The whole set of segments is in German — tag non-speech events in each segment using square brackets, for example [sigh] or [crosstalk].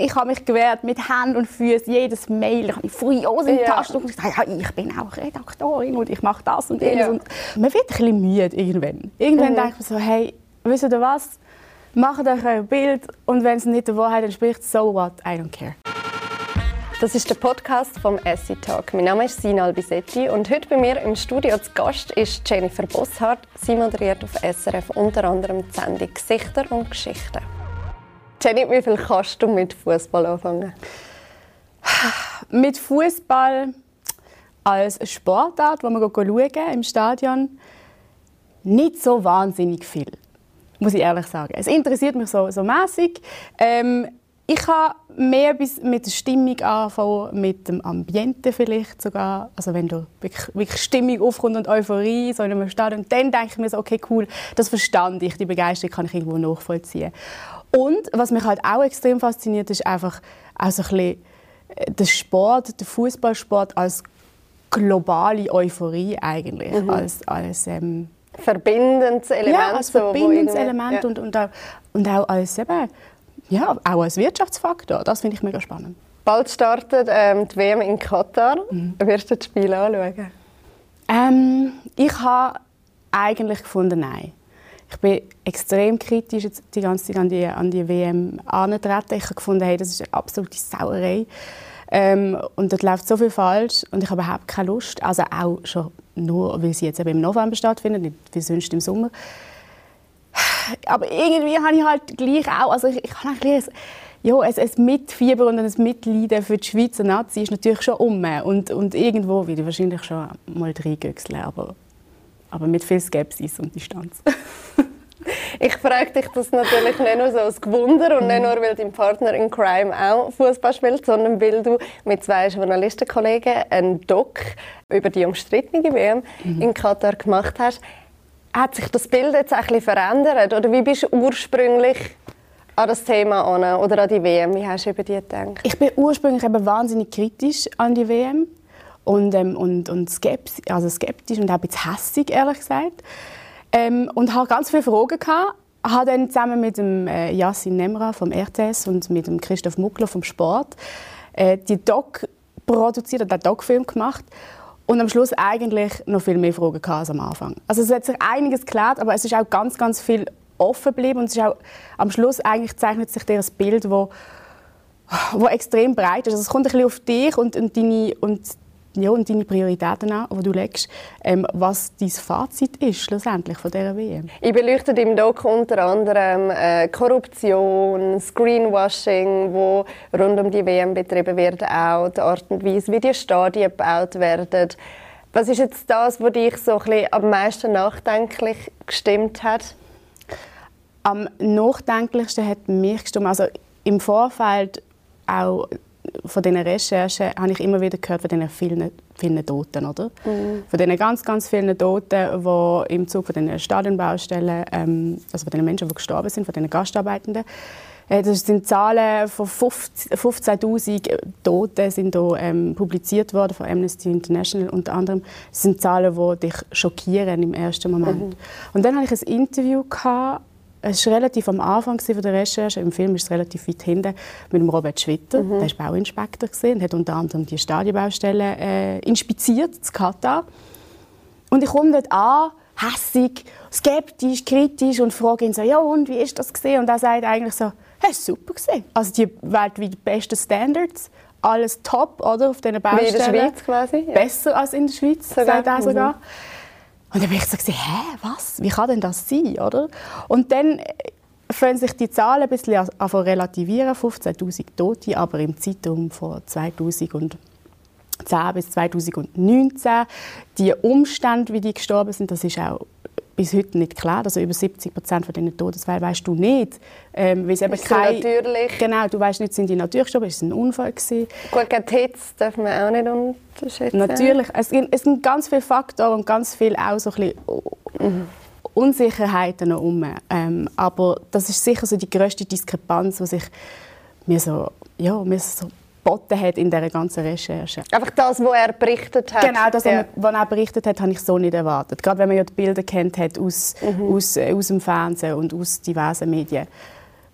Ich habe mich gewehrt mit Händen und Füßen, jedes Mail, ich habe furios in die Ja. Tasche und gesagt, ja, ich bin auch Redaktorin und ich mache das und jenes. Ja. Und man wird ein bisschen müde irgendwann. Irgendwann Mhm. denkt man so, hey, wisst ihr was? Macht euch ein Bild und wenn es nicht der Wahrheit entspricht, so what, I don't care. Das ist der Podcast vom Essie Talk. Mein Name ist Sina Albisetti und heute bei mir im Studio zu Gast ist Jennifer Bosshardt. Sie moderiert auf SRF unter anderem die Sendung Gesichter und Geschichten. Jenny, wie viel kannst du mit Fußball anfangen? Mit Fußball als Sportart, wo man schauen im Stadion, nicht so wahnsinnig viel, muss ich ehrlich sagen. Es interessiert mich so, so mäßig. Ähm, ich kann mehr bis mit der Stimmung anfangen, mit dem Ambiente vielleicht sogar. Also wenn da wirklich, wirklich Stimmung aufkommt und Euphorie so in einem Stadion, dann denke ich mir so, okay, cool, das verstand ich, die Begeisterung kann ich irgendwo nachvollziehen. Und was mich halt auch extrem fasziniert, ist einfach auch so ein bisschen äh, der Sport, der Fußballsport als globale Euphorie eigentlich, als, als ähm, Verbindendes Element. ja, als verbindendes Element ja. und, und, auch, und auch als eben, ja, auch als Wirtschaftsfaktor. Das finde ich mega spannend. Bald startet ähm, die WM in Katar. Mhm. Wirst du das Spiel anschauen? Ähm, ich habe eigentlich gefunden, nein. Ich bin extrem kritisch jetzt die ganze Zeit an die, an die WM angetreten. Ich habe gefunden, hey, das ist eine absolute Sauerei. Ähm, und dort läuft so viel falsch und ich habe überhaupt keine Lust. Also auch schon nur, weil sie jetzt eben im November stattfindet, nicht wie sonst im Sommer. Aber irgendwie habe ich halt gleich auch, also ich, ich habe ein, ja, ein, ein Mitfieber und ein Mitleiden für die Schweizer Nazi ist natürlich schon um. Und, und irgendwo ich wahrscheinlich schon mal reingüchseln, aber, aber mit viel Skepsis und Distanz. [laughs] Ich frage dich das natürlich nicht nur so als Gewunder und nicht nur, weil dein Partner in Crime auch Fußball spielt, sondern weil du mit zwei Journalistenkollegen einen Doc über die umstrittene WM in Katar gemacht hast. Hat sich das Bild jetzt ein bisschen verändert? Oder wie bist du ursprünglich an das Thema an oder an die WM? Wie hast du über die gedacht? Ich bin ursprünglich eben wahnsinnig kritisch an die WM und, ähm, und, und skeptisch, also skeptisch und auch ein bisschen hässig, ehrlich gesagt. Ähm, und hatte ganz viele Fragen. Gehabt. Habe dann zusammen mit dem äh, Yassin Nemra vom RTS und mit dem Christoph Muckler vom Sport äh, die Doc produziert und den Doc-Film gemacht. Und am Schluss eigentlich noch viel mehr Fragen gehabt als am Anfang. Also es hat sich einiges geklärt, aber es ist auch ganz, ganz viel offen geblieben. Und es ist auch, am Schluss eigentlich zeichnet sich dir Bild, wo wo extrem breit ist. Also es kommt ein bisschen auf dich und, und, deine, und, ja, und deine Prioritäten an, die du legst, ähm, was dein Fazit ist schlussendlich von dieser WM. Ich beleuchte im Doc unter anderem äh, Korruption, Screenwashing, wo rund um die WM betrieben wird, auch die Art und Weise, wie die Stadien gebaut werden. Was ist jetzt das, was dich so ein am meisten nachdenklich gestimmt hat? Am nachdenklichsten hat mich gestimmt, also im Vorfeld auch von diesen Recherchen habe ich immer wieder gehört von diesen vielen, vielen Toten, oder? Von diesen ganz, ganz vielen Toten, die im Zug von diesen Stadionbaustellen, ähm, also von den Menschen, die gestorben sind, von den Gastarbeitenden, äh, das sind Zahlen von 50 15'000 Toten sind da, ähm, publiziert worden von Amnesty International unter anderem. Das sind Zahlen, die dich schockieren im ersten Moment. Und dann hatte ich ein Interview gehabt, es war relativ am Anfang von der Recherche. Im Film ist es relativ weit hinten mit dem Robert Schwitter. Der war Bauinspektor und hat unter anderem die Stadionbaustellen äh, inspiziert, in Katar. Und ich komme dort an, hässig, skeptisch, kritisch und frage ihn so, ja und, wie ist das gesehen? Und er sagt eigentlich so, hey, super gesehen. Also die weltweit besten Standards, alles top, oder, auf diesen Wie Baustellen. in der Schweiz quasi? Ja. Besser als in der Schweiz, Sogar? sagt er Mhm. Und dann bin ich so, gewesen, hä, was? Wie kann denn das sein, oder? Und dann äh, fangen sich die Zahlen ein bisschen an an relativieren, 15'000 Tote, aber im Zeitraum von 2010 bis 2019. Die Umstände, wie die gestorben sind, das ist auch bis heute nicht klar. Also über 70 Prozent von diesen Todesfällen weißt du nicht, ähm, weil es eben kein natürlich? Genau, du weißt nicht, sind die natürlich gestorben, ist es ein Unfall gewesen. Gut, gegen die Hitze darf man auch nicht unterschätzen. Natürlich, es, sind- es sind ganz viele Faktoren und ganz viele auch so ein bisschen Unsicherheiten noch um. Ähm, aber das ist sicher so die grösste Diskrepanz, die sich mir so, ja, mir so geboten hat in dieser ganzen Recherche. Einfach das, was er berichtet hat. Genau, das, was ja. er- was er berichtet hat, habe ich so nicht erwartet. Gerade wenn man ja die Bilder kennt hat aus, aus, äh, aus dem Fernsehen und aus diversen Medien.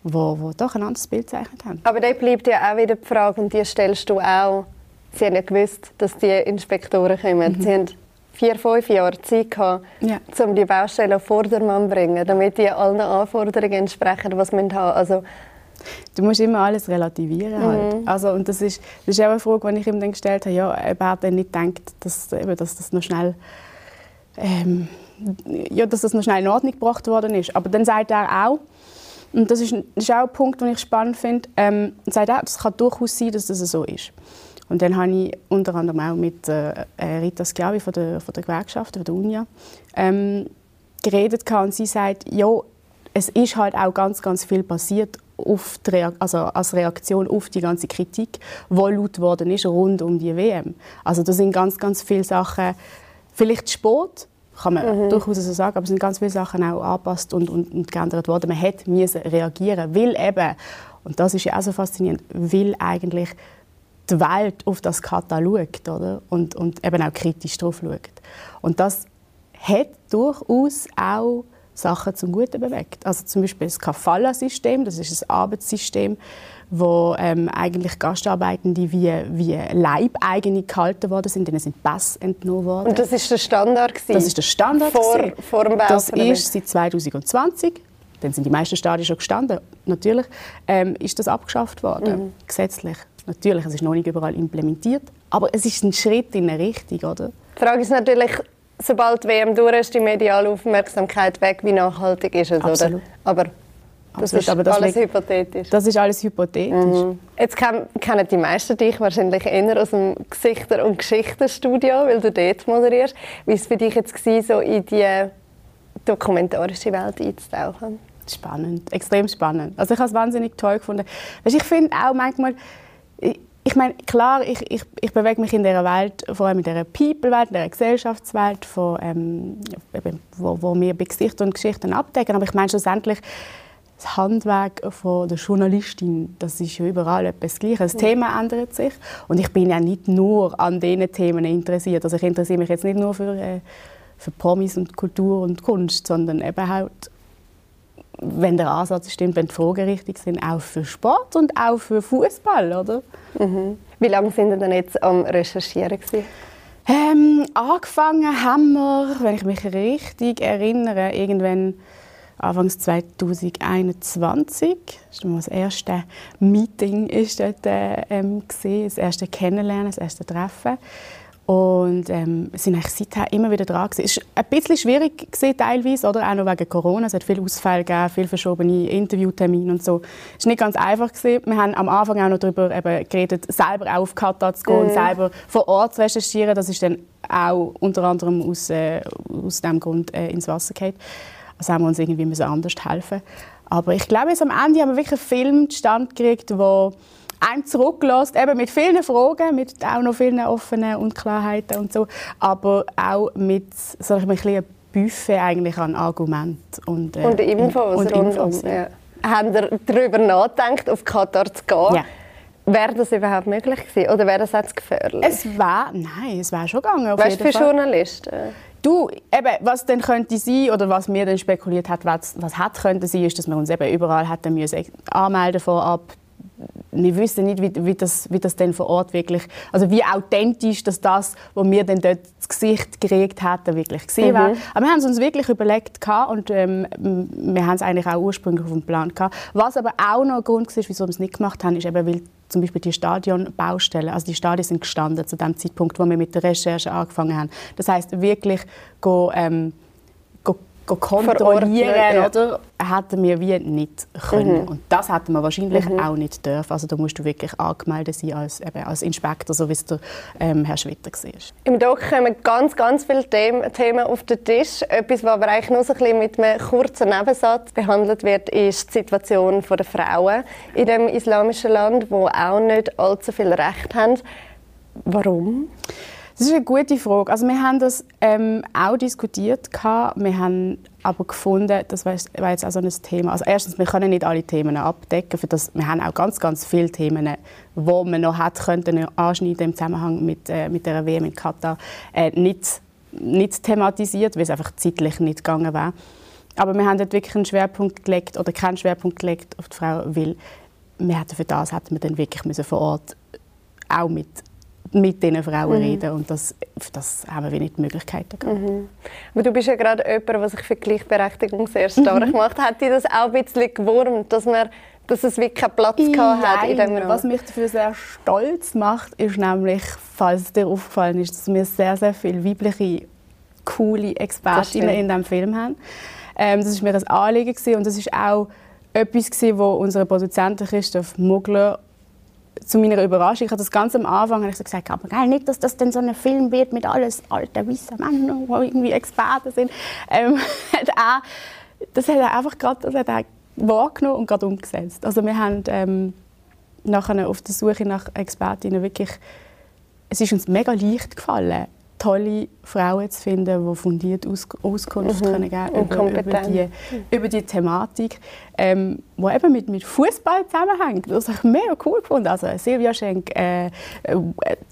wo, wo doch ein anderes Bild gezeichnet haben. Aber da bleibt ja auch wieder die Frage, und die stellst du auch. Sie haben ja gewusst, dass die Inspektoren kommen. Mhm. Sie haben vier, fünf Jahre Zeit gehabt, ja. um die Baustelle auf Vordermann zu bringen, damit die allen Anforderungen entsprechen, was man haben. Also, Du musst immer alles relativieren. Halt. Mhm. Also, und das ist, das ist auch eine Frage, die ich ihm dann gestellt habe. Ja, er hat dann nicht gedacht, dass, eben, dass das noch schnell ähm, ja, dass das noch schnell in Ordnung gebracht worden ist. Aber dann sagt er auch, und das ist, das ist auch ein Punkt, den ich spannend finde, ähm, sagt auch, es kann durchaus sein, dass das so ist. Und dann habe ich unter anderem auch mit äh, äh Rita Schiavi von der, von der Gewerkschaft, von der UNIA, ähm, geredet und sie sagt, ja, es ist halt auch ganz, ganz viel passiert auf die, also als Reaktion auf die ganze Kritik, die laut worden ist rund um die WM. Also da sind ganz, ganz viele Sachen, vielleicht spät, kann man mhm. durchaus so sagen, aber es sind ganz viele Sachen auch angepasst und, und, und geändert worden. Man hätte reagieren, weil eben, und das ist ja auch so faszinierend, weil eigentlich die Welt auf das Kata schaut oder? Und, und eben auch kritisch drauf schaut. Und das hat durchaus auch Sachen zum Guten bewegt. Also zum Beispiel das Kafala-System, das ist ein Arbeitssystem, wo ähm, eigentlich Gastarbeitende wie, wie Leibeigene gehalten worden sind, denen sind Pass entnommen worden. Und das ist der Standard gewesen? Das ist der Standard vor, vor dem Bau Das ist seit 2020 dann sind die meisten Stadien schon gestanden, natürlich, ähm, ist das abgeschafft worden, mhm. gesetzlich. Natürlich, es ist noch nicht überall implementiert, aber es ist ein Schritt in eine Richtung, oder? Die Frage ist natürlich, sobald die WM durch ist, die mediale Aufmerksamkeit weg, wie nachhaltig ist es, Absolut. oder? Aber das Absolut, ist aber das alles liegt, hypothetisch. Das ist alles hypothetisch. Mhm. Jetzt kennen die meisten dich wahrscheinlich eher aus dem Gesichter- und Geschichtenstudio, weil du dort moderierst. Wie war es für dich jetzt gewesen, so in die dokumentarische Welt einzutauchen? Spannend, extrem spannend. Also ich habe es wahnsinnig toll gefunden. Weißt, ich finde auch manchmal, ich meine, klar, ich, ich, ich bewege mich in dieser Welt, vor allem in dieser People-Welt, in dieser Gesellschaftswelt, von, ähm, wo, wo wir bei Gesichtern und Geschichten abdecken. Aber ich meine schlussendlich, das Handwerk von der Journalistin, das ist ja überall etwas Gleiches. Das Thema ändert sich und ich bin ja nicht nur an diesen Themen interessiert. Also ich interessiere mich jetzt nicht nur für, äh, für Promis und Kultur und Kunst, sondern eben halt wenn der Ansatz stimmt, wenn die Fragen richtig sind, auch für Sport und auch für Fußball, oder? Mhm. Wie lange sind Sie denn jetzt am Recherchieren Ähm, angefangen haben wir, wenn ich mich richtig erinnere, irgendwann Anfangs 2021. Das war das erste Meeting ist dort, äh, ähm, das erste Kennenlernen, das erste Treffen. Und ähm, sind eigentlich seither immer wieder dran. Es war ein bisschen schwierig gewesen, teilweise, oder? auch noch wegen Corona. Es hat viele Ausfälle gegeben, viele verschobene Interviewtermine und so. Es war nicht ganz einfach. Gewesen. Wir haben am Anfang auch noch darüber eben geredet, selber auf Katar zu gehen mhm. und selber vor Ort zu recherchieren. Das ist dann auch unter anderem aus, äh, aus diesem Grund äh, ins Wasser gefallen. Also haben wir uns irgendwie müssen anders helfen Aber ich glaube, am Ende haben wir wirklich einen Film zustande gekriegt, der einem zurücklässt, eben mit vielen Fragen, mit auch noch vielen offenen Unklarheiten und so, aber auch mit so ein bisschen Buffet eigentlich an Argumenten und, äh, und Infos und, und Infos, ja. Haben Sie darüber nachgedacht, auf Katar zu gehen? Ja. Wäre das überhaupt möglich gewesen? Oder wäre das jetzt gefährlich? Es war, nein, es wäre schon gegangen. Auf weißt du, für Fall. Journalisten? Du, eben, was dann könnte sein, oder was mir dann spekuliert hat, was, was hat könnte sein, ist, dass wir uns eben überall hätten müssen anmelden vorab, wir wissen nicht, wie, wie, das, wie das denn vor Ort wirklich, also wie authentisch dass das, was wir dann dort das Gesicht gekriegt hatten, wirklich gesehen mhm. war. Aber wir haben es uns wirklich überlegt und ähm, wir haben es eigentlich auch ursprünglich auf dem Plan gehabt. Was aber auch noch ein Grund war, wieso wir es nicht gemacht haben, ist eben, weil zum Beispiel die Stadionbaustellen, also die Stadien sind gestanden zu dem Zeitpunkt, wo wir mit der Recherche angefangen haben. Das heißt wirklich go, ähm, kontrollieren, ja. oder? Hätten wir wie nicht können. Mhm. Und das hätten wir wahrscheinlich mhm. auch nicht dürfen. Also da musst du wirklich angemeldet sein als, eben, als Inspektor, so wie es der ähm, Herr Schwitter war. Im Doc kommen ganz, ganz viele Themen auf den Tisch. Etwas, was aber eigentlich nur so ein bisschen mit einem kurzen Nebensatz behandelt wird, ist die Situation der Frauen in dem islamischen Land, wo auch nicht allzu viel Recht haben. Warum? Das ist eine gute Frage. Also wir haben das ähm, auch diskutiert. Wir haben aber gefunden, das war jetzt auch so ein Thema. Also erstens, wir können nicht alle Themen abdecken. Für das, wir haben auch ganz, ganz viele Themen, die man noch hat, könnten anschneiden im Zusammenhang mit, äh, mit der WM in Katar, äh, nicht, nicht thematisiert, weil es einfach zeitlich nicht gegangen wäre. aber wir haben dort wirklich einen Schwerpunkt gelegt oder keinen Schwerpunkt gelegt auf die Frau, weil wir hätten für das hätten wir dann wirklich müssen vor Ort auch mit mit diesen Frauen mhm. reden und das, das haben wir nicht die Möglichkeiten gehabt. Mhm. Aber du bist ja gerade jemand, der sich für Gleichberechtigung sehr stark mhm. macht. Hat dich das auch ein bisschen gewurmt, dass, man, dass es wirklich keinen Platz gehabt hat in diesem Was mich dafür sehr stolz macht, ist nämlich, falls es dir aufgefallen ist, dass wir sehr, sehr viele weibliche, coole Expertinnen in diesem Film haben. Ähm, das war mir ein Anliegen gewesen, und das ist auch etwas, gewesen, wo unser Produzent Christoph Mugler zu meiner Überraschung, ich habe das ganz am Anfang ich so gesagt, aber geil, nicht, dass das dann so ein Film wird mit alles alten, weißen Männern, die irgendwie Experten sind. Ähm, [laughs] hat er, das hat er einfach gerade das hat er wahrgenommen und gerade umgesetzt. Also wir haben ähm, nachher auf der Suche nach Expertinnen wirklich, es ist uns mega leicht gefallen, tolle Frauen zu finden, die fundiert Aus Auskunft mhm. können geben über, über, die, über die Thematik, ähm, die eben mit, mit Fußball zusammenhängt. Das habe ich mega cool gefunden. Also Silvia Schenk, äh, äh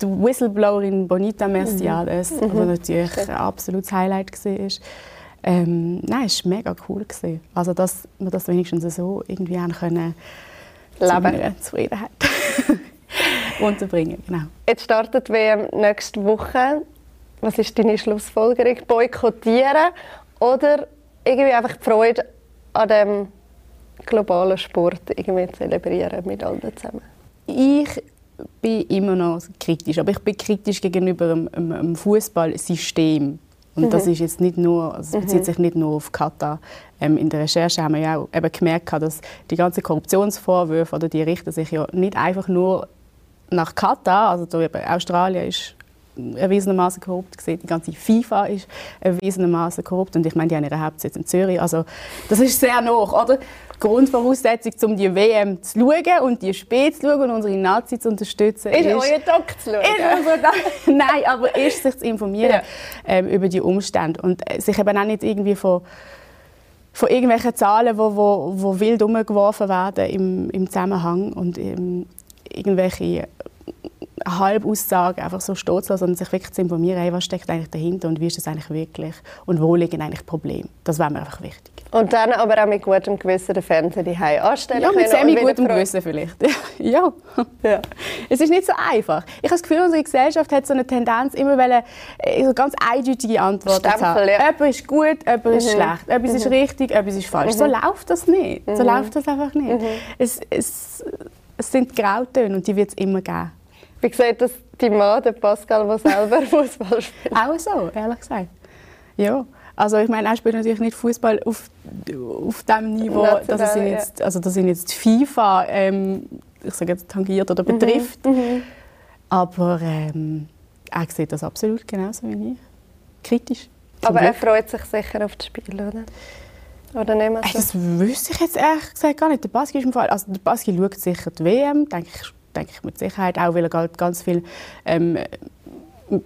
die Whistleblowerin Bonita Merciades, mhm. die natürlich ein absolutes Highlight war. Ähm, nein, es war mega cool. Gewesen. Also, dass wir das wenigstens so irgendwie haben können, Leben. Zufriedenheit [laughs] unterbringen. Genau. Jetzt startet WM nächste Woche was ist deine Schlussfolgerung? Boykottieren oder irgendwie einfach die Freude an dem globalen Sport irgendwie zelebrieren mit allen zusammen? Ich bin immer noch kritisch, aber ich bin kritisch gegenüber dem, dem Fußballsystem. Und mhm. das ist jetzt nicht nur, also es bezieht mhm. sich nicht nur auf Katar. Ähm, in der Recherche haben wir ja auch eben gemerkt, dass die ganzen Korruptionsvorwürfe oder die richten sich ja nicht einfach nur nach Katar, also da eben Australien ist erwiesenermaßen korrupt gesehen. Die ganze FIFA ist erwiesenermaßen korrupt und ich meine, die haben ihren Hauptsitz in Zürich. Also das ist sehr noch, oder? Grundvoraussetzung, um die WM zu schauen und die Spiele zu schauen und unsere Nazis zu unterstützen. Ist, ist euer Doc zu schauen? [laughs] Nein, aber ist sich zu informieren ja. ähm, über die Umstände und äh, sich eben auch nicht irgendwie von von irgendwelchen Zahlen, die wo, wo, wo wild umgeworfen werden im, im Zusammenhang und ähm, irgendwelche Halbaussagen einfach so stehen zu lassen, sondern sich wirklich zu informieren, hey, was steckt eigentlich dahinter und wie ist das eigentlich wirklich und wo liegen eigentlich Probleme. Das wäre mir einfach wichtig. Und dann aber auch mit gutem Gewissen den Fernseher die anstellen Ja, mit semi gutem Gewissen vielleicht. [laughs] ja. ja. Es ist nicht so einfach. Ich habe das Gefühl, unsere Gesellschaft hat so eine Tendenz, immer wollen, äh, so ganz eindeutige Antworten Stempel, zu haben. Ja. Jemand ist gut, jemand mhm. ist schlecht, etwas mhm. ist richtig, etwas ist falsch. Mhm. So läuft das nicht. So mhm. läuft das einfach nicht. Mhm. Es, es, es sind Grautöne und die wird es immer geben. Wie sieht das dein Mann, der Pascal, der selber [laughs] Fußball spielt? Auch so, ehrlich gesagt. Ja. Also ich meine, er spielt natürlich nicht Fußball auf, auf dem Niveau, dass, ihn jetzt, also dass ihn jetzt FIFA ähm, ich sage jetzt, tangiert oder mhm, betrifft. Mhm. Aber ähm, er sieht das absolut genauso wie ich. Kritisch. Aber er freut sich sicher auf das Spiel, oder? Oder nicht mehr so? Das wüsste ich jetzt ehrlich gesagt gar nicht. Der Baski ist im Fall, also der Baski schaut sicher die WM, denke ich denke ich mit Sicherheit, auch weil er ganz viele ähm,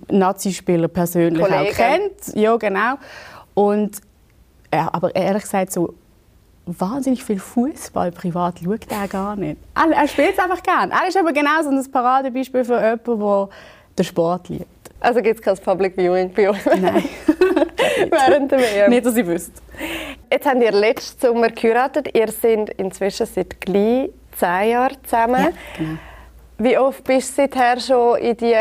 Nazi-Spieler persönlich Kollegen. auch kennt. Ja, genau. Und, ja, aber ehrlich gesagt, so wahnsinnig viel Fußball privat schaut er gar nicht. Er, er spielt es einfach gerne. Er ist aber genau so ein Paradebeispiel für jemanden, der den Sport liebt. Also gibt es kein Public Viewing bei euch? Nein. [laughs] Während der WM? Nicht, dass ich wüsste. Jetzt habt ihr letzten Sommer geheiratet. Ihr seid inzwischen seit gleich zehn Jahren zusammen. Ja, genau. Wie oft bist du seither schon in die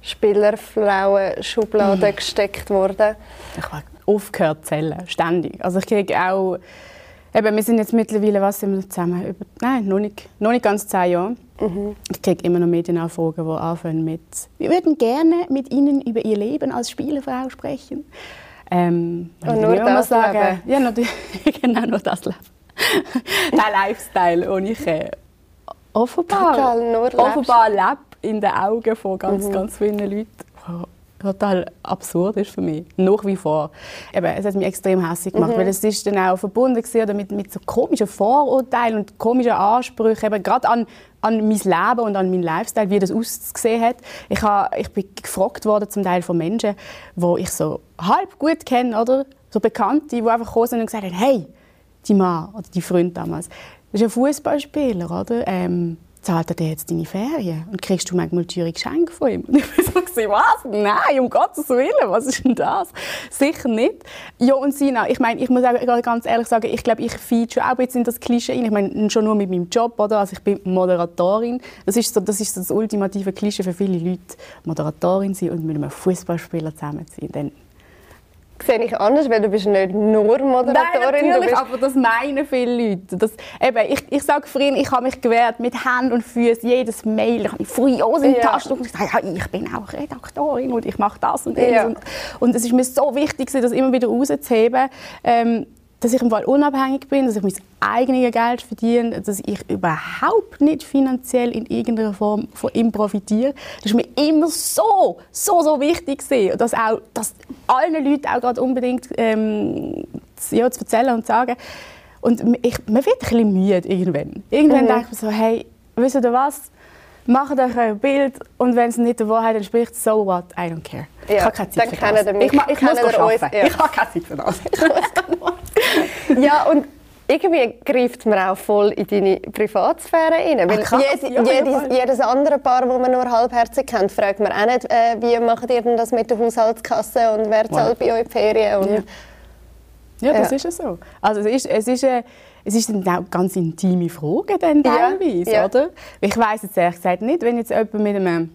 Spielerfrauen-Schublade mm. gesteckt worden? Ich habe aufgehört zu zählen, ständig. Also ich kriege auch, eben, wir sind jetzt mittlerweile, was sind wir zusammen? Über, nein, noch nicht, noch nicht ganz zehn Jahre. Mhm. Ich kriege immer noch Medienanfragen, die anfangen mit «Wir würden gerne mit Ihnen über Ihr Leben als Spielerfrau sprechen». Ähm, Und nur das sagen, Leben? Ja, natürlich, [laughs] genau, nur das Leben. [laughs] Der Lifestyle, den ich äh, offenbar, total nur offenbar lebt in den Augen von ganz, mhm. ganz vielen Leuten. Total absurd ist für mich. Nach wie vor. Eben, es hat mich extrem hässlich gemacht, mhm. weil es ist dann auch verbunden damit mit so komischen Vorurteilen und komischen Ansprüchen, eben gerade an, an mein Leben und an meinen Lifestyle, wie das ausgesehen hat. Ich, habe, ich bin gefragt worden zum Teil von Menschen, die ich so halb gut kenne, oder? So Bekannte, die einfach gekommen sind und gesagt haben, hey, die Mann oder die Freund damals, das ist ein Fußballspieler, oder? Ähm, zahlt er dir jetzt deine Ferien? Und kriegst du manchmal teure Geschenke von ihm? [laughs] Und ich war so, was? Nein, um Gottes Willen, was ist denn das? Sicher nicht. Ja, und Sina, ich meine, ich muss auch ganz ehrlich sagen, ich glaube, ich feed schon auch bisschen in das Klischee rein. Ich meine, schon nur mit meinem Job, oder? Also ich bin Moderatorin. Das ist so das, ist so das ultimative Klischee für viele Leute. Moderatorin sein und mit einem Fußballspieler zusammen sein sehe ich anders, weil du bist nicht nur Moderatorin. Nein, natürlich, aber das meinen viele Leute. Das, eben, ich, ich sage vorhin, ich habe mich gewehrt mit Händen und Füßen, jedes Mail, ich habe furios in die ja. Tasche und sage, ja, ich bin auch Redaktorin und ich mache das und das. Ja. Und, und es ist mir so wichtig, das immer wieder rauszuheben. Ähm, dass ich im Fall unabhängig bin, dass ich mein eigenes Geld verdiene, dass ich überhaupt nicht finanziell in irgendeiner Form von ihm profitiere. Das ist mir immer so, so, so wichtig gewesen. dass auch, dass allen Leuten auch gerade unbedingt ähm, ja, zu erzählen und zu sagen. Und ich, man wird ein bisschen müde irgendwann. Irgendwann mhm. denke ich mir so, hey, wisst ihr was? Macht euch ein Bild und wenn es nicht der Wahrheit entspricht, so what, I don't care. Ja, ich habe keine Zeit für das. Ich, [laughs] ich, ich muss arbeiten. Ja. Ich habe keine Zeit für das. ja, und irgendwie greift man auch voll in deine Privatsphäre rein. Weil Ach, jed, ja, jedes, jedes, andere Paar, das man nur halbherzig kennt, fragt man auch nicht, äh, wie macht ihr denn das mit der Haushaltskasse und wer zahlt wow. bei euch die Ferien? Und, ja. ja. das ist ja so. Also es ist, es ist, äh, es ist dann auch ganz intime Fragen dann teilweise, ja. oder? Ich weiß jetzt ehrlich gesagt nicht, wenn jetzt jemand mit einem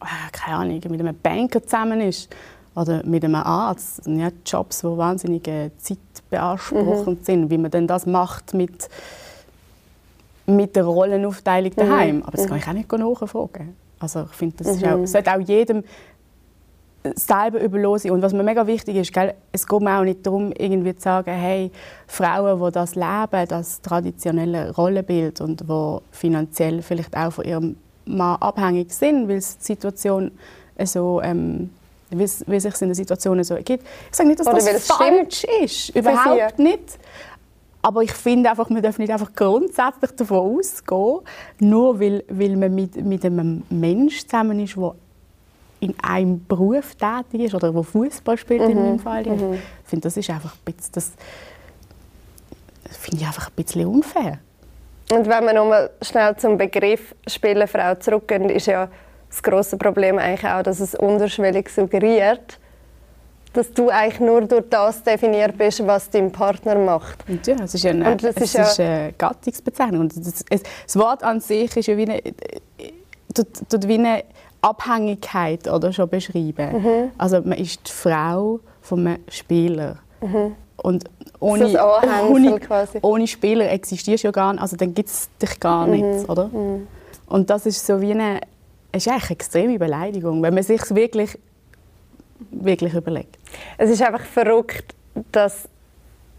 Ah, keine Ahnung, mit einem Banker zusammen ist oder mit einem Arzt, ja, Jobs, die wahnsinnig äh, zeitbeanspruchend mhm. sind, wie man denn das macht mit, mit der Rollenaufteilung mhm. daheim. Mhm. Aber das kann ich auch nicht nachfragen. Also ich finde, das mhm. auch, sollte auch jedem selber überlassen. Und was mir mega wichtig ist, gell, es geht mir auch nicht darum, irgendwie zu sagen, hey, Frauen, die das leben, das traditionelle Rollenbild und die finanziell vielleicht auch von ihrem Mann abhängig sind, weil die Situation so ähm, wie, wie sich in der Situation so ergibt. Ich sage nicht, dass Oder das falsch stimmt. ist, überhaupt nicht. Aber ich finde einfach, man darf nicht einfach grundsätzlich davon ausgehen, nur weil, weil man mit, mit einem Menschen zusammen ist, der in einem Beruf tätig ist oder der Fußball spielt mhm. in meinem Fall. Mhm. Ich finde, das ist einfach ein bisschen, das finde ich einfach ein bisschen unfair. Und wenn wir nochmal schnell zum Begriff Spielerfrau zurückgehen, ist ja das große Problem eigentlich auch, dass es unterschwellig suggeriert, dass du eigentlich nur durch das definiert bist, was dein Partner macht. Und ja, es ist eine, es ist, ist eine Gattungsbezeichnung. Und das, das, Wort an sich ist ja wie eine, tut, wie eine Abhängigkeit oder, schon beschreiben. Mhm. Also man ist die Frau von einem Spieler. Mhm. Und ohne, ohne, ohne Spieler existierst du ja gar nicht, also dann gibt es dich gar mhm. nicht, oder? Mhm. Und das ist so wie eine, es ist eigentlich eine extreme Beleidigung, wenn man sich wirklich, wirklich überlegt. Es ist einfach verrückt, dass,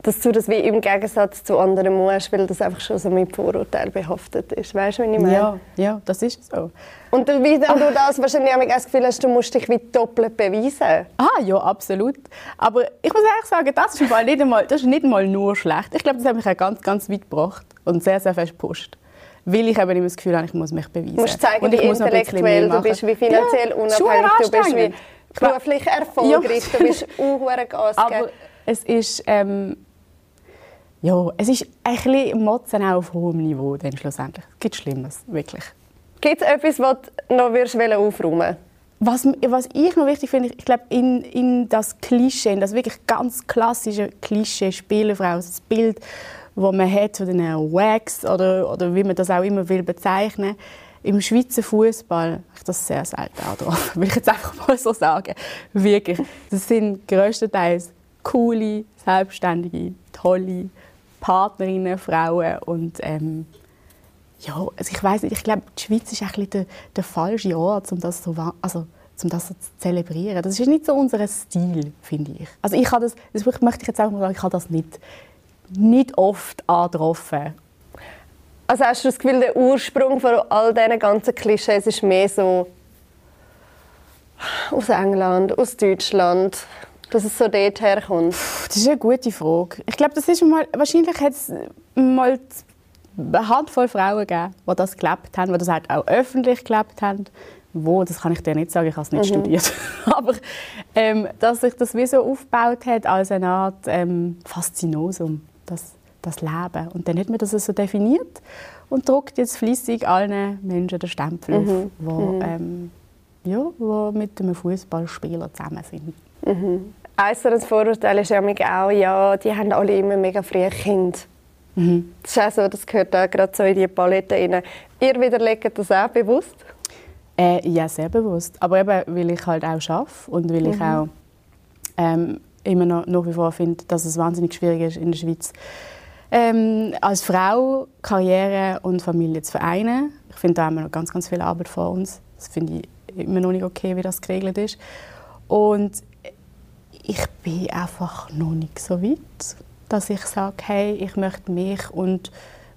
dass du das wie im Gegensatz zu anderen musst, weil das einfach schon so mit Vorurteil behaftet ist. Weißt du, wie ich meine? Ja, ja das ist so. Und wie dann du das wahrscheinlich auch das Gefühl hast, du musst dich wie doppelt beweisen. Ah, ja, absolut. Aber ich muss ehrlich sagen, das ist, nicht einmal, das ist nicht einmal nur schlecht. Ich glaube, das hat mich auch ganz, ganz weit gebracht und sehr, sehr fest gepusht. Weil ich eben immer das Gefühl habe, ich muss mich beweisen. Du musst zeigen, und ich wie muss intellektuell du bist, wie finanziell ja, unabhängig du bist, wie beruflich erfolgreich ja. du bist, [laughs] unhuere Gas Aber es ist... Ähm, ja, es ist ein bisschen Motzen auf hohem Niveau dann schlussendlich. Es gibt Schlimmes, wirklich. Gibt es etwas, was du noch aufräumen willst? Was, was ich noch wichtig finde, ich glaube, in, in das Klischee, in das wirklich ganz klassische Klischee Spielerfrau, also das Bild, das man hat von den Wags oder, oder wie man das auch immer will bezeichnen im Schweizer Fußball ich das sehr selten drauf, [laughs] will ich jetzt einfach mal so sagen. Wirklich, das sind größtenteils coole, selbstständige, tolle Partnerinnen, Frauen und ähm, ja, also ich weiß nicht, ich glaube, die Schweiz ist ein der, der falsche Ort, um das so, also, um das so zu zelebrieren. Das ist nicht so unser Stil, finde ich. Also ich habe das, das möchte ich jetzt auch mal sagen, ich habe das nicht, nicht oft angetroffen. Also hast du das Gefühl, der Ursprung von all diesen ganzen Klischees ist mehr so aus England, aus Deutschland, dass es so dort herkommt? Das ist eine gute Frage. Ich glaube, das ist mal, wahrscheinlich hat es mal eine Handvoll Frauen gegeben, die das gelebt haben, die das halt auch öffentlich gelebt haben. Wo, das kann ich dir nicht sagen, ich habe es nicht mhm. studiert. [laughs] Aber ähm, dass sich das wie so aufgebaut hat als eine Art ähm, Faszinosum, das, das Leben. Und dann hat man das so definiert. und druckt jetzt flüssig allen Menschen den Stempel mhm. auf, wo, mhm. ähm, ja, wo mit einem Fußballspieler zusammen sind. Mhm. Eines der Vorurteile ist ja auch, ja, die haben alle immer mega früh Kind. Mhm. Das ist auch so, das gehört auch gerade so in die Palette rein. Ihr widerlegt das auch bewusst? Äh, ja, sehr bewusst. Aber eben, weil ich halt auch arbeite und weil ich mhm. auch ähm, immer noch nach wie vor finde, dass es wahnsinnig schwierig ist in der Schweiz, ähm, als Frau Karriere und Familie zu vereinen. Ich finde, da haben wir noch ganz, ganz viel Arbeit vor uns. Das finde ich immer noch nicht okay, wie das geregelt ist. Und ich bin einfach noch nicht so weit, dass ich sage, hey, ich möchte mich und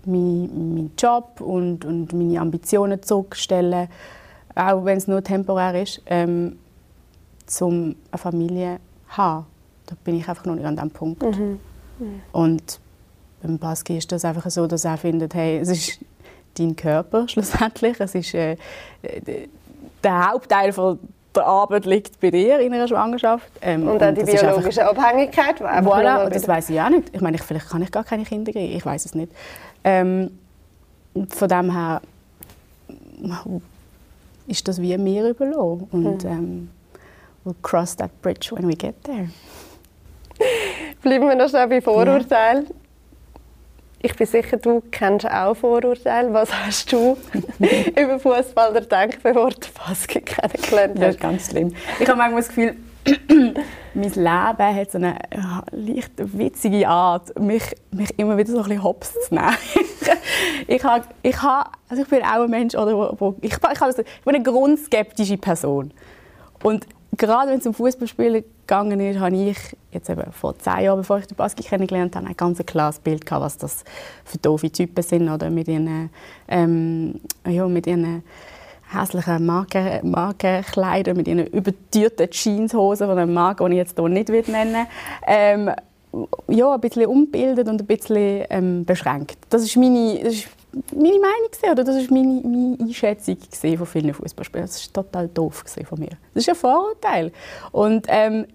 meinen mein Job und, und meine Ambitionen zurückstellen, auch wenn es nur temporär ist, ähm, um eine Familie zu haben. Da bin ich einfach noch nicht an diesem Punkt. Mhm. Mhm. Und beim Baski ist das einfach so, dass er findet, hey, es ist dein Körper schlussendlich, es ist äh, der Hauptteil von der Arbeit liegt bei dir in einer Schwangerschaft. Ähm, und dann die biologische einfach, Abhängigkeit. Voilà, das weiß ich auch nicht. Ich meine, vielleicht kann ich gar keine Kinder kriegen, ich weiß es nicht. Ähm, von dem her ist das wie mir überlassen. Und mhm. ähm, we'll cross that bridge when we get there. Bleiben wir noch schnell bei Vorurteilen. Ja. Ich bin sicher, du kennst auch Vorurteile. Was hast du [laughs] über Fußballer gedacht, bevor du Basket kennengelernt hast? Das ist ganz schlimm. Ich habe manchmal das Gefühl, [clears throat] mein Leben hat so eine leicht witzige Art, mich, mich immer wieder so ein bisschen hops zu nehmen. [laughs] ich, habe, ich, habe, also ich bin auch ein Mensch, oder, wo, wo ich, ich, also, ich bin eine grundskeptische Person. Und gerade wenn es um Fußballspielen gegangen ist, habe ich jetzt eben vor zehn Jahren, bevor ich den Baski kennengelernt habe, ein ganz klares Bild gehabt, was das für doofe Typen sind oder mit ihren, ähm, ja, mit ihren hässlichen Marken, Markenkleidern, mit ihren übertürten Jeanshosen von einem Marke, den ich jetzt hier nicht nennen will. Ähm, ja, ein bisschen umbildet und ein bisschen ähm, beschränkt. Das ist meine, das ist meine Meinung oder das ist meine, meine Einschätzung von vielen Fußballspielern. Das ist total doof von mir. Das ist ein Vorurteil. Und ähm,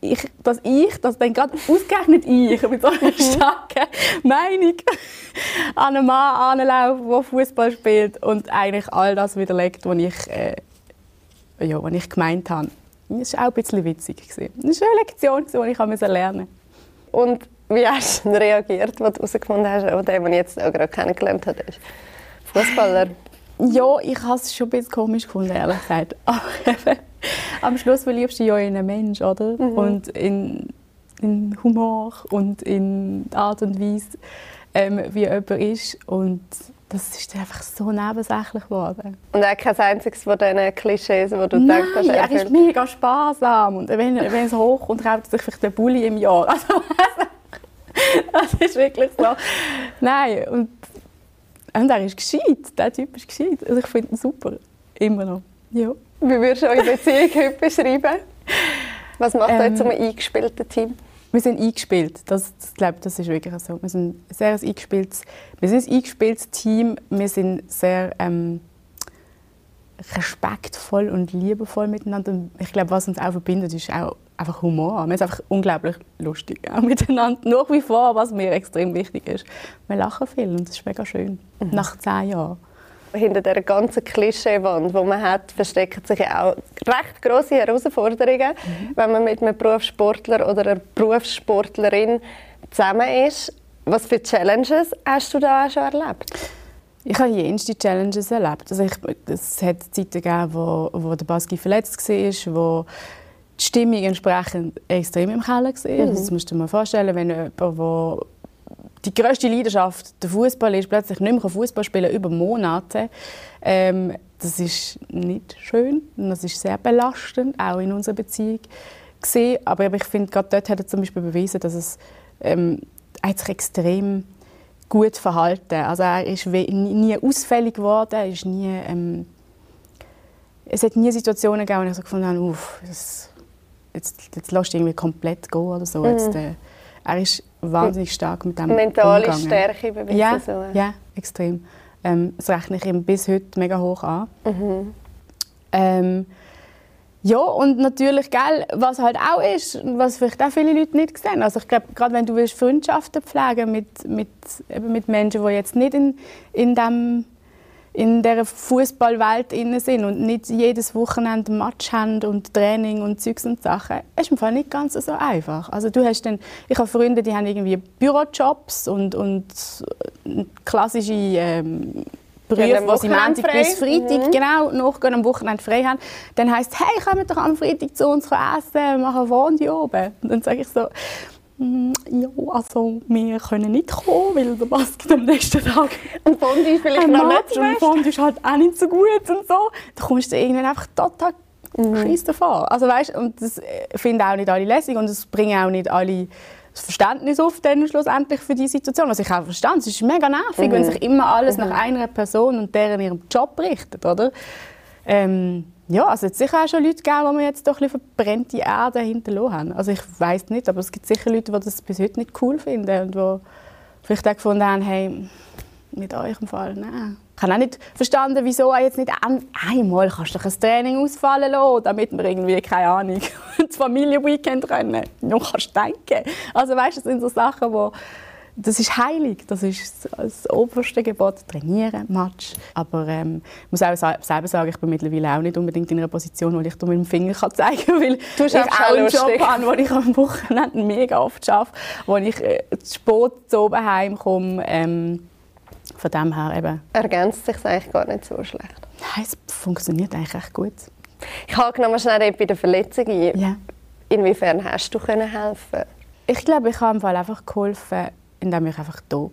ich, dass ich, dass dann gerade ausgerechnet ich mit so einer starken Meinung an einen Mann anlaufe, der Fußball spielt und eigentlich all das widerlegt, was ich, äh, ja, was ich gemeint habe. Das war auch ein bisschen witzig. Das war eine Lektion, die ich lernen musste. Und wie hast du reagiert, als du herausgefunden hast, oder den, den ich jetzt auch gerade kennengelernt habe, ist Fußballer? Ja, ich habe es schon ein bisschen komisch gefunden, ehrlich gesagt. [laughs] Aber am Schluss verliebst du ja in einen Menschen, oder? Mhm. Und in, in Humor und in Art und Weise, ähm, wie jemand ist. Und das ist einfach so nebensächlich geworden. Und auch kein einziges von diesen Klischees, wo du Nein, denkst, er ist mega sparsam und wenn, wenn es hochkommt, kauft er sich vielleicht den Bulli im Jahr. [laughs] Also, [laughs] das ist wirklich so. Nein, und, und er ist gescheit. Der Typ ist gescheit. Also ich finde ihn super. Immer noch. Ja. Wie würdest du eure Beziehung [laughs] heute beschreiben? Was macht ähm, euch zum eingespielten Team? Wir sind eingespielt. Das, das, glaube, das ist wirklich so. Wir sind ein sehr eingespieltes, wir sind ein eingespieltes Team. Wir sind sehr ähm, respektvoll und liebevoll miteinander. Und ich glaube, was uns auch verbindet, ist auch einfach Humor. Wir sind einfach unglaublich lustig auch [laughs] miteinander. Nach wie vor, was mir extrem wichtig ist. Wir lachen viel und das ist mega schön. Mhm. Nach zehn Jahren. Hinter dieser ganzen Klischeewand, die man hat, verstecken sich auch recht grosse Herausforderungen, mhm. wenn man mit einem Berufssportler oder einer Berufssportlerin zusammen ist. Was für Challenges hast du da auch schon erlebt? Ich habe jenste Challenges erlebt. Also ich, es hat Zeiten gegeben, wo, wo der Baski verletzt war, wo die Stimmung entsprechend extrem im Keller war. Mhm. Das musst du dir mal vorstellen, wenn jemand, der die grösste Leidenschaft der Fußball ist, plötzlich nicht mehr Fußball spielen über Monate. Ähm, das ist nicht schön das ist sehr belastend, auch in unserer Beziehung gesehen. Aber ich finde, gerade dort hat er zum Beispiel bewiesen, dass es ähm, er sich extrem gut verhalten. Also er ist nie ausfällig geworden, er ist nie ähm, es hat nie Situationen gegeben, wo ich so gefunden habe, uff, das jetzt, jetzt lässt du irgendwie komplett gehen oder so. Mhm. Jetzt, äh, er ist wahnsinnig stark mit dem Mentale umgegangen. Stärke beweisen. Ja, so. ja extrem. Ähm, das rechne ich ihm bis heute mega hoch an. Mhm. Ähm, Ja, und natürlich, gell, was halt auch ist, was vielleicht auch viele Leute nicht sehen. Also ich glaube, gerade wenn du Freundschaften pflegen mit, mit, eben mit Menschen, die jetzt nicht in, in dem in der Fußballwelt sind und nicht jedes Wochenende Match haben und Training und Zeugs und Sachen, ist im Fall nicht ganz so einfach. Also du hast dann, ich habe Freunde, die haben irgendwie Bürojobs und, und klassische ähm, Berufe, die sie Montag bis Freitag mhm. genau nachgehen, am Wochenende frei haben. Dann heisst es, hey, kommt doch am Freitag zu uns essen, machen Wohn oben. Und dann sage ich so, Mm, ja, also wir können nicht kommen, weil der Basket am nächsten Tag [laughs] und Fondue ist vielleicht noch nicht und Fondue ist halt auch nicht so gut und so. Da kommst du irgendwann einfach total mhm. davon. Also weißt, und das äh, finden auch nicht alle lässig und es bringen auch nicht alle das Verständnis auf dann schlussendlich für die Situation. Was ich auch verstehe, es ist mega nervig, mhm. wenn sich immer alles mhm. nach einer Person und deren ihrem Job richtet, oder? Ähm, ja, also es hat sicher auch schon Leute gegeben, die mir jetzt doch ein verbrannte Erde hinterlassen haben. Also ich weiß nicht, aber es gibt sicher Leute, die das bis heute nicht cool finden und die vielleicht auch gefunden haben, hey, mit euch im Fall, nein. Ich habe auch nicht verstanden, wieso jetzt nicht ein, einmal kannst du ein Training ausfallen lassen, damit wir irgendwie, keine Ahnung, [laughs] das Familienweekend können. Ja, kannst du denken. Also weißt, das sind so Sachen, die das ist heilig, das ist das oberste Gebot, trainieren, Match. Aber ähm, ich muss auch selber sagen, ich bin mittlerweile auch nicht unbedingt in einer Position, wo ich mit dem Finger kann zeigen kann, [laughs] weil du ich auch einen Job habe, wo ich am Wochenende mega oft arbeite, wo ich äh, spät zu oben heimkomme. Ähm, von dem her eben. Ergänzt sich eigentlich gar nicht so schlecht? Nein, es funktioniert eigentlich echt gut. Ich hake noch mal schnell bei der Verletzung ein. Ja. Inwiefern hast du helfen Ich glaube, ich habe im Fall einfach geholfen, indem ich einfach da war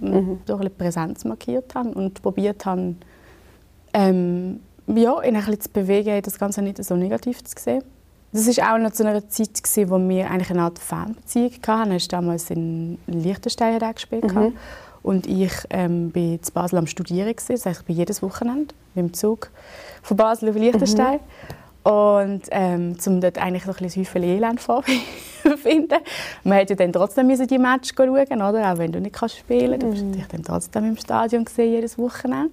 mhm. so ein Präsenz markiert habe und probiert habe, ähm, ja, ihn ein bisschen zu bewegen, das Ganze nicht so negativ zu sehen. Das war auch noch zu einer Zeit, gewesen, wo wir eigentlich eine Art Fanbeziehung hatten. Er war damals in Liechtenstein gespielt. Mhm. Und ich ähm, bin in Basel am Studieren. Gewesen. Das heißt, ich bin jedes Wochenende mit dem Zug von Basel auf Liechtenstein. Mhm. Und ähm, um dort eigentlich noch ein bisschen Elend finden. [laughs] Man hätte ja dann trotzdem die Match schauen oder? Auch wenn du nicht kannst spielen kannst. Du bist mhm. dann trotzdem im Stadion gesehen, jedes Wochenende.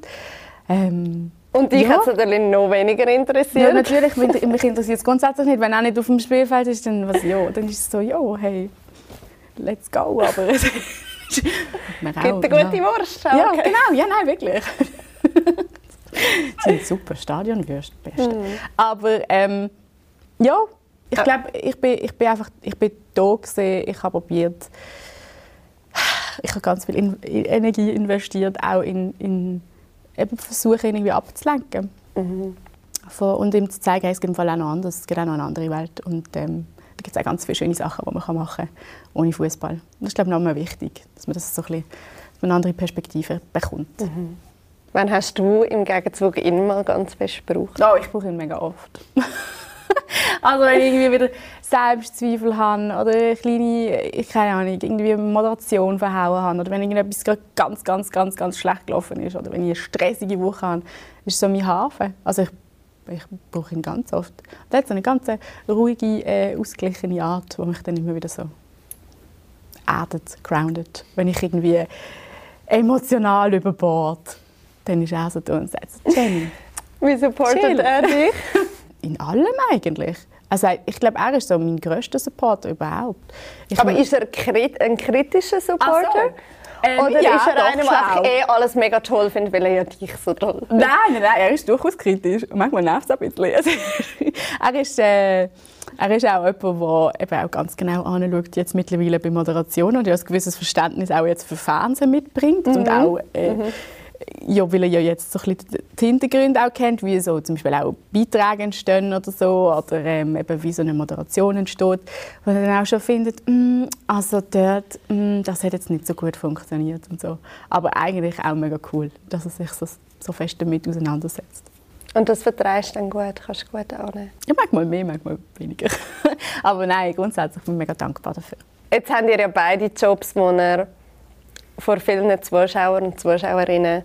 Ähm, und dich ja. hat es natürlich noch weniger interessiert? Ja, natürlich. Mich, mich interessiert es grundsätzlich nicht. Wenn auch nicht auf dem Spielfeld ist, dann, was, ja, dann ist es so, ja, hey, let's go. Aber [laughs] es Gibt eine gute ja. Wurst. Okay. Ja, genau. Ja, nein, wirklich. [laughs] sind super Stadionwürste, beste. Mhm. Aber ähm, ja, ich glaube, ich bin, ich bin einfach, ich bin da gewesen, ich habe probiert, ich habe ganz viel in Energie investiert, auch in, in eben versuchen, irgendwie abzulenken. Mhm. und ihm zu zeigen, es gibt im Fall auch noch anders, es gibt auch noch eine andere Welt und ähm, da gibt es auch ganz viele schöne Sachen, die man machen kann ohne Fußball. Das ist glaube ich noch wichtig, dass man das so ein bisschen, eine andere Perspektive bekommt. Mhm. Wann hast du im Gegenzug ihn mal ganz fest gebraucht? Oh, ich brauche ihn mega oft. [laughs] also wenn ich irgendwie wieder Selbstzweifel habe oder kleine, ich keine Ahnung, irgendwie Moderation verhauen habe oder wenn irgendetwas ganz, ganz, ganz, ganz schlecht gelaufen ist oder wenn ich eine stressige Woche habe, ist so mein Hafen. Also ich, ich brauche ihn ganz oft. Und er hat so eine ganz ruhige, äh, ausgeglichene Art, die mich dann immer wieder so erdet, grounded, wenn ich irgendwie emotional überbord dann ist er so da und sagt, Jenny, Wie supportet er dich? [laughs] In allem eigentlich. Also ich glaube, er ist so mein grösster Supporter überhaupt. Ich Aber ist er ein kritischer Supporter? Ähm, Oder ja, ist er einer, der eh alles mega toll findet, weil er ja dich so toll findet? Nein, nein, nein, er ist durchaus kritisch. Manchmal nervt es ein bisschen. [laughs] er, ist, äh, er ist auch jemand, der eben auch ganz genau anschaut, jetzt mittlerweile bei Moderation und ja ein gewisses Verständnis auch jetzt für Fernsehen mitbringt mhm. und auch äh, mhm ja, weil er ja jetzt so ein bisschen die Hintergründe auch kennt, wie so zum Beispiel auch Beiträge entstehen oder so, oder ähm, eben wie so eine Moderation entsteht, wo er dann auch schon findet, mm, also dort, mm, das hat jetzt nicht so gut funktioniert und so. Aber eigentlich auch mega cool, dass er sich so, so fest damit auseinandersetzt. Und das vertreibst du dann gut, kannst du gut annehmen? Ja, manchmal mehr, manchmal weniger. [laughs] Aber nein, grundsätzlich bin ich mega dankbar dafür. Jetzt haben ihr ja beide Jobs, wo ihr vor vielen Zuschauern und Zuschauerinnen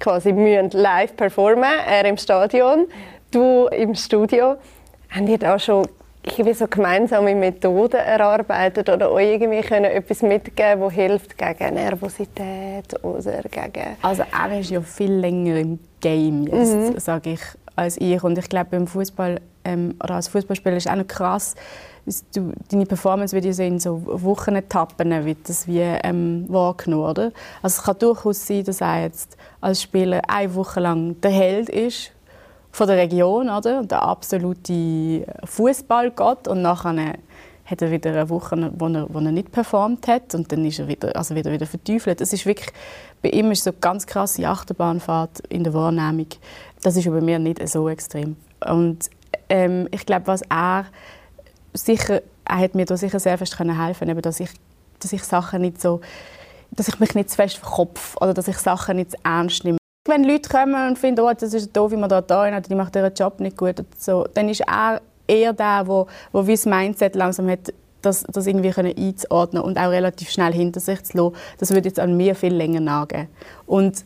quasi müssen live performen, er im Stadion, du im Studio. Haben ihr da schon irgendwie so gemeinsame Methoden erarbeitet oder euch irgendwie können etwas mitgeben, das hilft gegen Nervosität oder gegen... Also er ist ja viel länger im Game jetzt, mhm. sage ich, als ich. Und ich glaube, beim Fußball ähm, oder als Fußballspieler ist auch noch krass, du, deine Performance wird ja in so Wochenetappen wird das wie ähm, wahrgenommen, oder? Also es kann durchaus sein, dass er jetzt als Spieler eine Woche lang der Held ist von der Region, oder? Und der absolute Fußballgott und nachher hat er wieder eine Woche, wo er, wo er nicht performt hat und dann ist er wieder, also wieder, wieder verteufelt. Es ist wirklich, bei ihm ist so eine ganz krasse Achterbahnfahrt in der Wahrnehmung. Das ist bei mir nicht so extrem. Und ähm, ich glaube, was er sicher, er hat mir da sicher sehr fest helfen können, dass ich, dass ich Sachen nicht so, dass ich mich nicht zu fest verkopf oder dass ich Sachen nicht zu ernst nehme. Wenn Leute kommen und finden, oh, das ist doof, wie man da da hat, die macht ihren Job nicht gut, so, dann ist er eher der, wo, wo wie das Mindset langsam hat, das, das irgendwie können einzuordnen und auch relativ schnell hinter sich zu lassen. Das würde jetzt an mir viel länger nagen. Und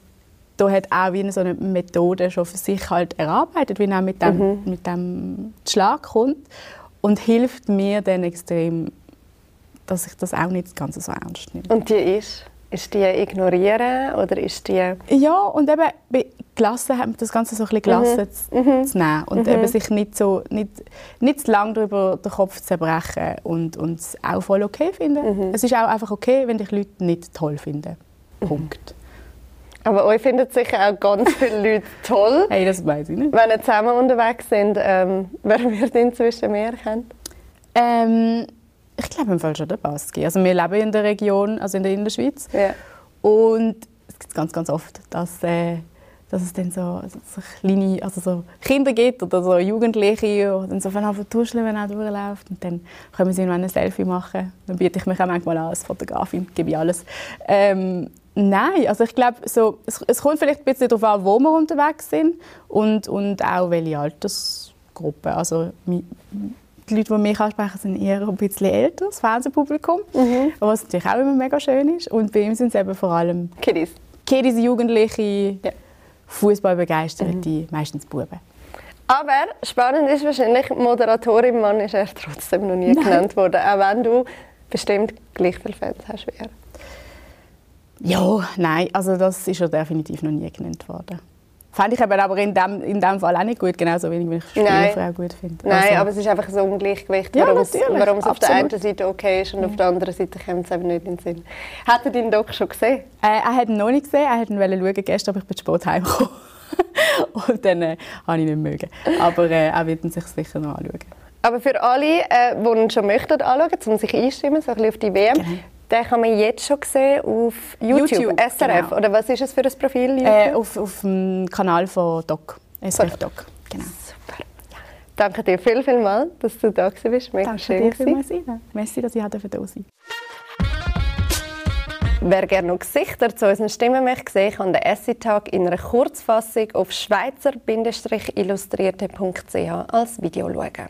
da hat auch wie so eine Methode schon für sich halt erarbeitet, wie er mit dem, mhm. mit dem Schlag kommt und hilft mir dann extrem, dass ich das auch nicht ganz so ernst nehme. Und die ist? Ist die ignorieren oder ist die... Ja, und eben gelassen, das Ganze so ein bisschen gelassen mhm. zu, mhm. zu nehmen und mhm. eben sich nicht, so, nicht, nicht zu lange darüber den Kopf zu zerbrechen und, und es auch voll okay finden. Mhm. Es ist auch einfach okay, wenn dich Leute nicht toll finden. Mhm. Punkt. Aber euch finden sicher auch ganz viele Leute toll. [laughs] Hey, das weiß ich nicht. Wenn ihr zusammen unterwegs sind, ähm, wer wird inzwischen mehr kennen? Ähm, ich glaube im Fall schon der Baski. Also wir leben in der Region, also in der Innerschweiz. Ja. Und es gibt ganz, ganz oft, dass, äh, dass es dann so, so, kleine, also so Kinder gibt oder so Jugendliche, die dann so von Anfang tuscheln, wenn er durchläuft. Und dann können sie irgendwann ein Selfie machen. Dann biete ich mich auch manchmal an als Fotografin, gebe ich alles. Ähm, Nein, also ich glaube, so, es, es, kommt vielleicht ein bisschen darauf an, wo wir unterwegs sind und, und auch welche Altersgruppe. Also die Leute, die mich ansprechen, sind eher ein bisschen älter, das Fernsehpublikum, mhm. was natürlich auch immer mega schön ist. Und bei ihm sind es eben vor allem Kiddies, Kiddies Jugendliche, ja. Fußballbegeisterte, mhm. meistens Buben. Aber spannend ist wahrscheinlich, Moderatorin Mann ist er trotzdem noch nie Nein. genannt worden, auch wenn du bestimmt gleich viele Fans hast wie er. Ja, nein, also das ist ja definitiv noch nie genannt worden. Fand ich eben aber in dem, in dem Fall auch nicht gut, genauso wenig, wie ich Spielfrau gut finde. Nein, also. aber es ist einfach so ein Ungleichgewicht, ja, warum, es, auf der einen Seite okay ist und ja. auf der anderen Seite kommt es eben nicht in den Sinn. Hat er deinen Doc schon gesehen? Äh, er hat ihn noch nicht gesehen, er wollte ihn schauen gestern, aber ich bin spät heimgekommen. [laughs] und dann äh, habe ich ihn nicht mögen. Aber äh, er wird ihn sich sicher noch anschauen. Aber für alle, äh, die ihn schon möchten anschauen, um sich einstimmen, so ein bisschen auf die WM, genau. Den kann man jetzt schon sehen auf YouTube, YouTube SRF. Genau. Oder was ist es für ein Profil? Äh, auf, auf dem Kanal von Doc, SRF Doc. Genau. Super. Ja. Danke dir viel, viel mal, dass du da bist. Mega Danke schön dir vielmals, Ina. Merci, dass ich da sein Wer gerne noch Gesichter zu unseren Stimmen möchte sehen, kann den Essay-Tag in einer Kurzfassung auf schweizer-illustrierte.ch als Video schauen.